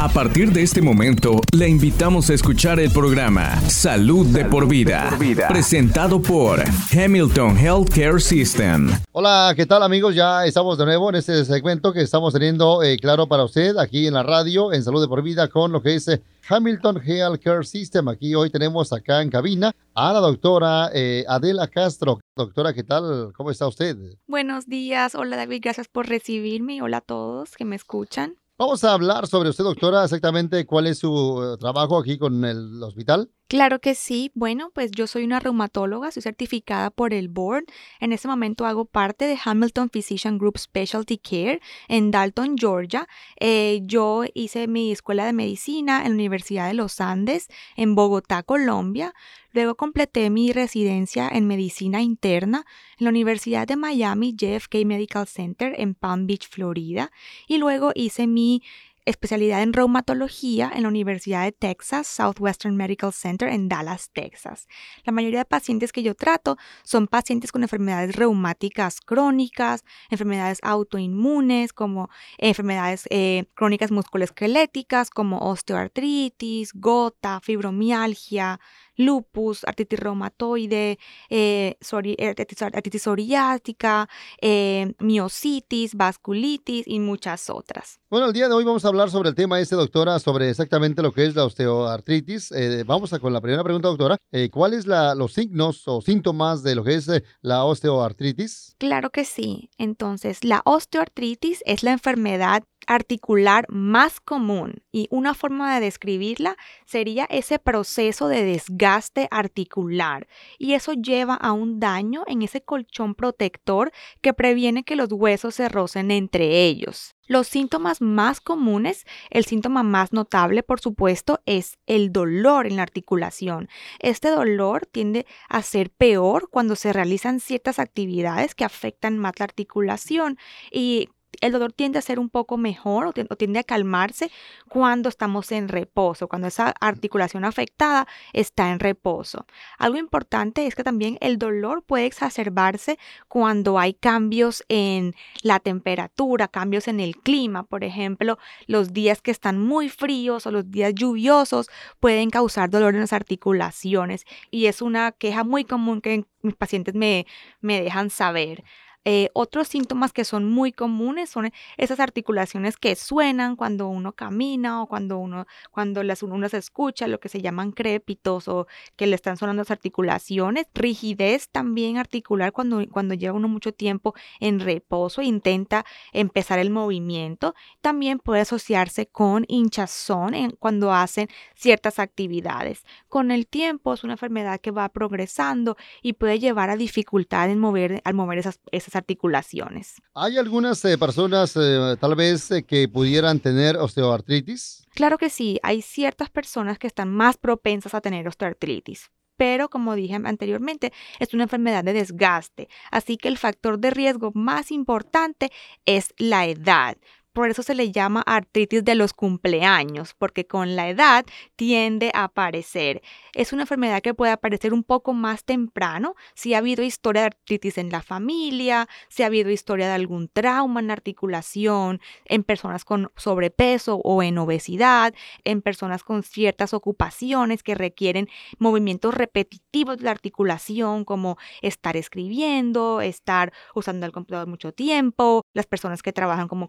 A partir de este momento, le invitamos a escuchar el programa Salud, de, por vida, presentado por Hamilton Healthcare System. Hola, ¿qué tal amigos? Ya estamos de nuevo en este segmento que estamos teniendo eh, claro para usted aquí en la radio, en Salud de por vida, con lo que es eh, Hamilton Healthcare System. Aquí hoy tenemos acá en cabina a la doctora eh, Adela Castro. Doctora, ¿qué tal? ¿Cómo está usted? Buenos días. Hola David, gracias por recibirme. Hola a todos que me escuchan. Vamos a hablar sobre usted, doctora, exactamente cuál es su eh, trabajo aquí con el hospital. Claro que sí. Bueno, pues yo soy una reumatóloga, soy certificada por el board. En este momento hago parte de Hamilton Physician Group Specialty Care en Dalton, Georgia. Eh, yo hice mi escuela de medicina en la Universidad de los Andes en Bogotá, Colombia. Luego completé mi residencia en medicina interna en la Universidad de Miami JFK Medical Center en Palm Beach, Florida. Y luego hice mi especialidad en reumatología en la Universidad de Texas Southwestern Medical Center en Dallas, Texas. La mayoría de pacientes que yo trato son pacientes con enfermedades reumáticas crónicas, enfermedades autoinmunes como enfermedades eh, crónicas musculoesqueléticas como osteoartritis, gota, fibromialgia, lupus, artritis reumatoide, eh, eh artritis psoriática, eh, miositis, vasculitis y muchas otras. Bueno, el día de hoy vamos a hablar sobre el tema este, doctora, sobre exactamente lo que es la osteoartritis. Eh, vamos a con la primera pregunta, doctora. ¿Cuáles son los signos o síntomas de lo que es la osteoartritis? Claro que sí. Entonces, la osteoartritis es la enfermedad articular más común y una forma de describirla sería ese proceso de desgaste articular y eso lleva a un daño en ese colchón protector que previene que los huesos se rocen entre ellos. Los síntomas más comunes, el síntoma más notable, por supuesto, es el dolor en la articulación. Este dolor tiende a ser peor cuando se realizan ciertas actividades que afectan más la articulación y el dolor tiende a ser un poco mejor o tiende a calmarse cuando estamos en reposo, cuando esa articulación afectada está en reposo. Algo importante es que también el dolor puede exacerbarse cuando hay cambios en la temperatura, cambios en el clima. Por ejemplo, los días que están muy fríos o los días lluviosos pueden causar dolor en las articulaciones y es una queja muy común que mis pacientes me, me dejan saber. Eh, otros síntomas que son muy comunes son esas articulaciones que suenan cuando uno camina o cuando uno, cuando las, uno se escucha, lo que se llaman crépitos o que le están sonando las articulaciones. Rigidez también articular cuando, cuando lleva uno mucho tiempo en reposo, e intenta empezar el movimiento. También puede asociarse con hinchazón en, cuando hacen ciertas actividades. Con el tiempo es una enfermedad que va progresando y puede llevar a dificultad en mover, al mover esas, esas articulaciones. ¿Hay algunas eh, personas eh, tal vez eh, que pudieran tener osteoartritis? Claro que sí, hay ciertas personas que están más propensas a tener osteoartritis pero como dije anteriormente, es una enfermedad de desgaste, así que el factor de riesgo más importante es la edad. Por eso se le llama artritis de los cumpleaños, porque con la edad tiende a aparecer. Es una enfermedad que puede aparecer un poco más temprano si ha habido historia de artritis en la familia, si ha habido historia de algún trauma en la articulación, en personas con sobrepeso o en obesidad, en personas con ciertas ocupaciones que requieren movimientos repetitivos de la articulación, como estar escribiendo, estar usando el computador mucho tiempo, las personas que trabajan como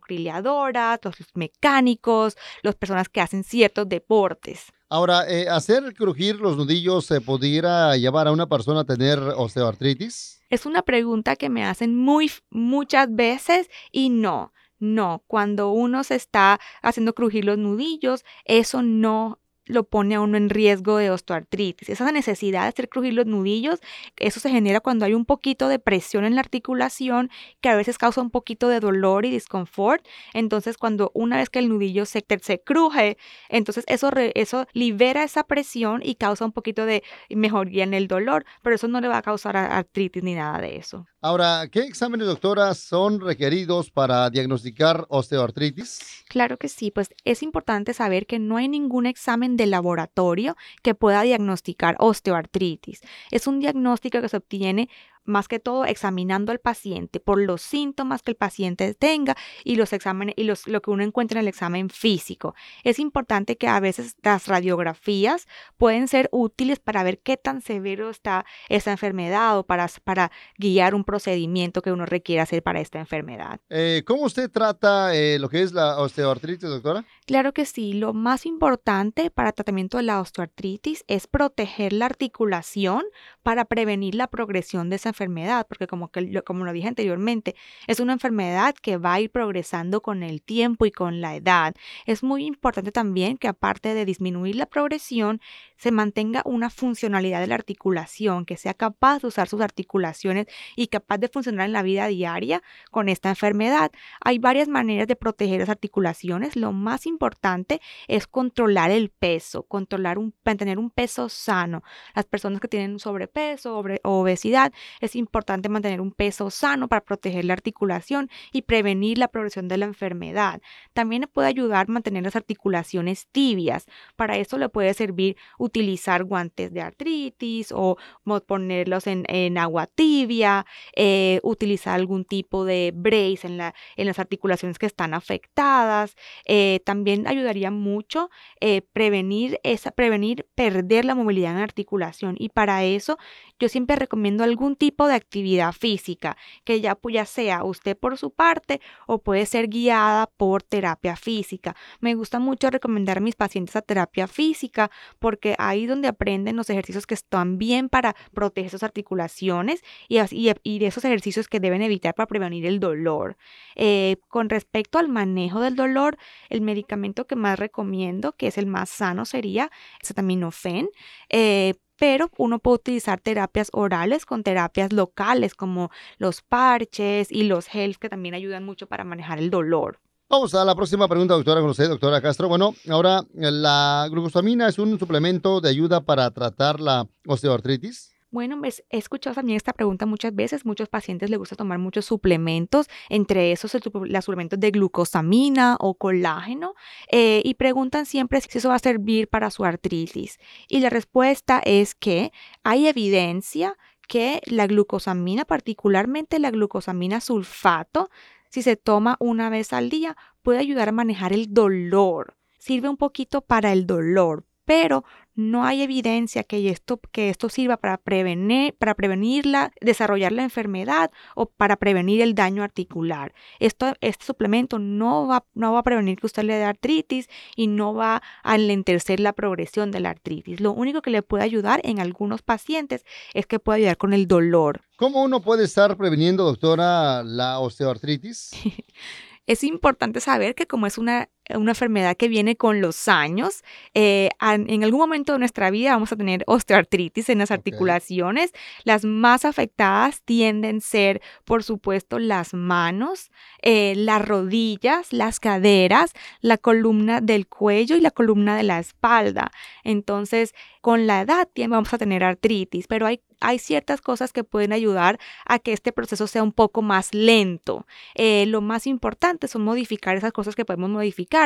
los mecánicos, las personas que hacen ciertos deportes. Ahora, eh, ¿hacer crujir los nudillos se pudiera llevar a una persona a tener osteoartritis? Es una pregunta que me hacen muy, muchas veces y no. No, cuando uno se está haciendo crujir los nudillos, eso no lo pone a uno en riesgo de osteoartritis. Esa necesidad de hacer crujir los nudillos, eso se genera cuando hay un poquito de presión en la articulación que a veces causa un poquito de dolor y disconfort. Entonces, cuando una vez que el nudillo se, se cruje, entonces eso, eso libera esa presión y causa un poquito de mejoría en el dolor, pero eso no le va a causar artritis ni nada de eso. Ahora, ¿qué exámenes, doctora, son requeridos para diagnosticar osteoartritis? Claro que sí, pues es importante saber que no hay ningún examen de laboratorio que pueda diagnosticar osteoartritis. Es un diagnóstico que se obtiene más que todo examinando al paciente por los síntomas que el paciente tenga y los exámenes y los, lo que uno encuentra en el examen físico. Es importante que a veces las radiografías pueden ser útiles para ver qué tan severo está esa enfermedad o para, para guiar un procedimiento que uno requiere hacer para esta enfermedad. Eh, ¿Cómo usted trata eh, lo que es la osteoartritis, doctora? Claro que sí. Lo más importante para el tratamiento de la osteoartritis es proteger la articulación para prevenir la progresión de esa enfermedad, porque como, que, como lo dije anteriormente, es una enfermedad que va a ir progresando con el tiempo y con la edad. Es muy importante también que aparte de disminuir la progresión, se mantenga una funcionalidad de la articulación, que sea capaz de usar sus articulaciones y capaz de funcionar en la vida diaria con esta enfermedad. Hay varias maneras de proteger las articulaciones. Lo más importante es controlar el peso, controlar un, mantener un peso sano. Las personas que tienen sobrepeso obesidad, es importante mantener un peso sano para proteger la articulación y prevenir la progresión de la enfermedad. También puede ayudar a mantener las articulaciones tibias. Para eso le puede servir utilizar guantes de artritis o ponerlos en, agua tibia, eh, utilizar algún tipo de brace en, la, en las articulaciones que están afectadas. Eh, también ayudaría mucho eh, prevenir, esa, prevenir perder la movilidad en la articulación y para eso yo siempre recomiendo algún tipo de actividad física, que ya, ya sea usted por su parte o puede ser guiada por terapia física. Me gusta mucho recomendar a mis pacientes a terapia física porque ahí donde aprenden los ejercicios que están bien para proteger sus articulaciones y, y de esos ejercicios que deben evitar para prevenir el dolor. Eh, con respecto al manejo del dolor, el medicamento que más recomiendo, que es el más sano, sería acetaminofén. Eh, pero uno puede utilizar terapias orales con terapias locales como los parches y los gels que también ayudan mucho para manejar el dolor. Vamos a la próxima pregunta, doctora, con usted, doctora Castro. Bueno, ahora, ¿la glucosamina es un suplemento de ayuda para tratar la osteoartritis? Bueno, he escuchado también esta pregunta muchas veces. Muchos pacientes les gusta tomar muchos suplementos, entre esos los suplementos de glucosamina o colágeno, eh, y preguntan siempre si eso va a servir para su artritis. Y la respuesta es que hay evidencia que la glucosamina, particularmente la glucosamina sulfato, si se toma una vez al día, puede ayudar a manejar el dolor. Sirve un poquito para el dolor, pero no hay evidencia que esto, que esto sirva para prevenir, para prevenirla, desarrollar la enfermedad o para prevenir el daño articular. Esto, este suplemento no va, no va a prevenir que usted le dé artritis y no va a alentecer la progresión de la artritis. Lo único que le puede ayudar en algunos pacientes es que puede ayudar con el dolor. ¿Cómo uno puede estar preveniendo, doctora, la osteoartritis? es importante saber que como es una una enfermedad que viene con los años. Eh, en algún momento de nuestra vida vamos a tener osteoartritis en las articulaciones. Las más afectadas tienden a ser, por supuesto, las manos, eh, las rodillas, las caderas, la columna del cuello y la columna de la espalda. Entonces, con la edad vamos a tener artritis, pero hay hay ciertas cosas que pueden ayudar a que este proceso sea un poco más lento. Eh, lo más importante son modificar esas cosas que podemos modificar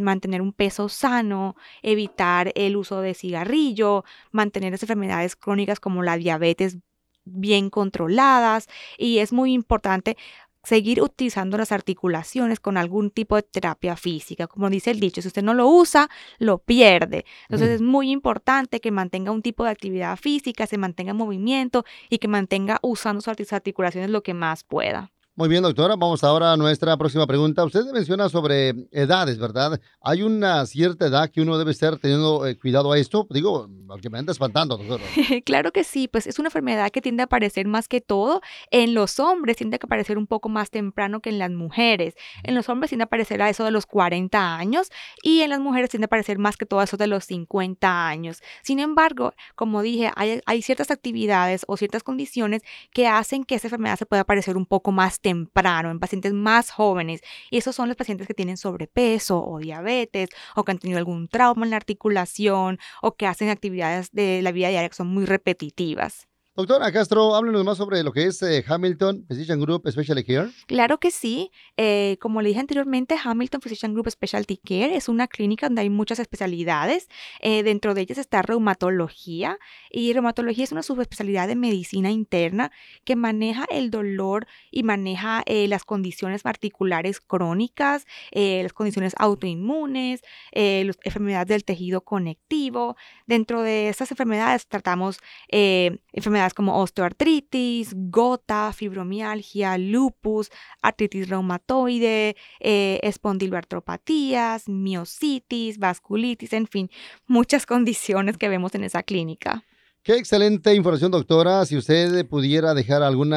mantener un peso sano, evitar el uso de cigarrillo, mantener las enfermedades crónicas como la diabetes bien controladas y es muy importante seguir utilizando las articulaciones con algún tipo de terapia física. Como dice el dicho, si usted no lo usa, lo pierde. Entonces es muy importante que mantenga un tipo de actividad física, se mantenga en movimiento y que mantenga usando sus articulaciones lo que más pueda. Muy bien, doctora. Vamos ahora a nuestra próxima pregunta. Usted menciona sobre edades, ¿verdad? ¿Hay una cierta edad que uno debe estar teniendo eh, cuidado a esto? Digo, porque me anda espantando, doctora. claro que sí, pues es una enfermedad que tiende a aparecer más que todo en los hombres, tiende a aparecer un poco más temprano que en las mujeres. En los hombres tiende a aparecer a eso de los 40 años y en las mujeres tiende a aparecer más que todo a eso de los 50 años. Sin embargo, como dije, hay, hay ciertas actividades o ciertas condiciones que hacen que esa enfermedad se pueda aparecer un poco más temprano, en pacientes más jóvenes. Y esos son los pacientes que tienen sobrepeso o diabetes o que han tenido algún trauma en la articulación o que hacen actividades de la vida diaria que son muy repetitivas. Doctora Castro, háblenos más sobre lo que es eh, Hamilton Physician Group Specialty Care. Claro que sí. Eh, como le dije anteriormente, Hamilton Physician Group Specialty Care es una clínica donde hay muchas especialidades. Eh, dentro de ellas está reumatología y reumatología es una subespecialidad de medicina interna que maneja el dolor y maneja las condiciones articulares crónicas, las condiciones autoinmunes, las enfermedades del tejido conectivo. Dentro de estas enfermedades tratamos enfermedades como osteoartritis, gota, fibromialgia, lupus, artritis reumatoide, eh, espondiloartropatías, miositis, vasculitis, en fin, muchas condiciones que vemos en esa clínica. Qué excelente información, doctora. Si usted pudiera dejar algún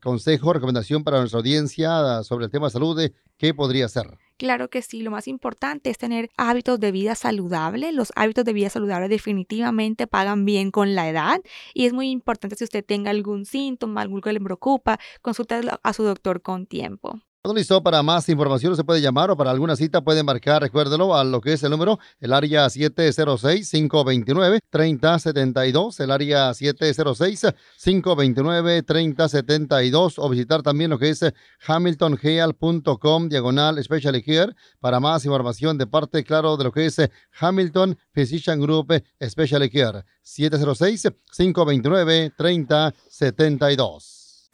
consejo recomendación para nuestra audiencia sobre el tema de salud, ¿qué podría ser? Claro que sí, lo más importante es tener hábitos de vida saludable. Los hábitos de vida saludable definitivamente pagan bien con la edad y es muy importante si usted tenga algún síntoma, algo que le preocupa, consulte a su doctor con tiempo listo para más información, se puede llamar o para alguna cita puede marcar, recuérdelo, a lo que es el número, el área 706-529-3072, el área 706-529-3072 o visitar también lo que es hamiltonheal.com diagonal special care para más información de parte, claro, de lo que es Hamilton Physician Group Special Care 706-529-3072.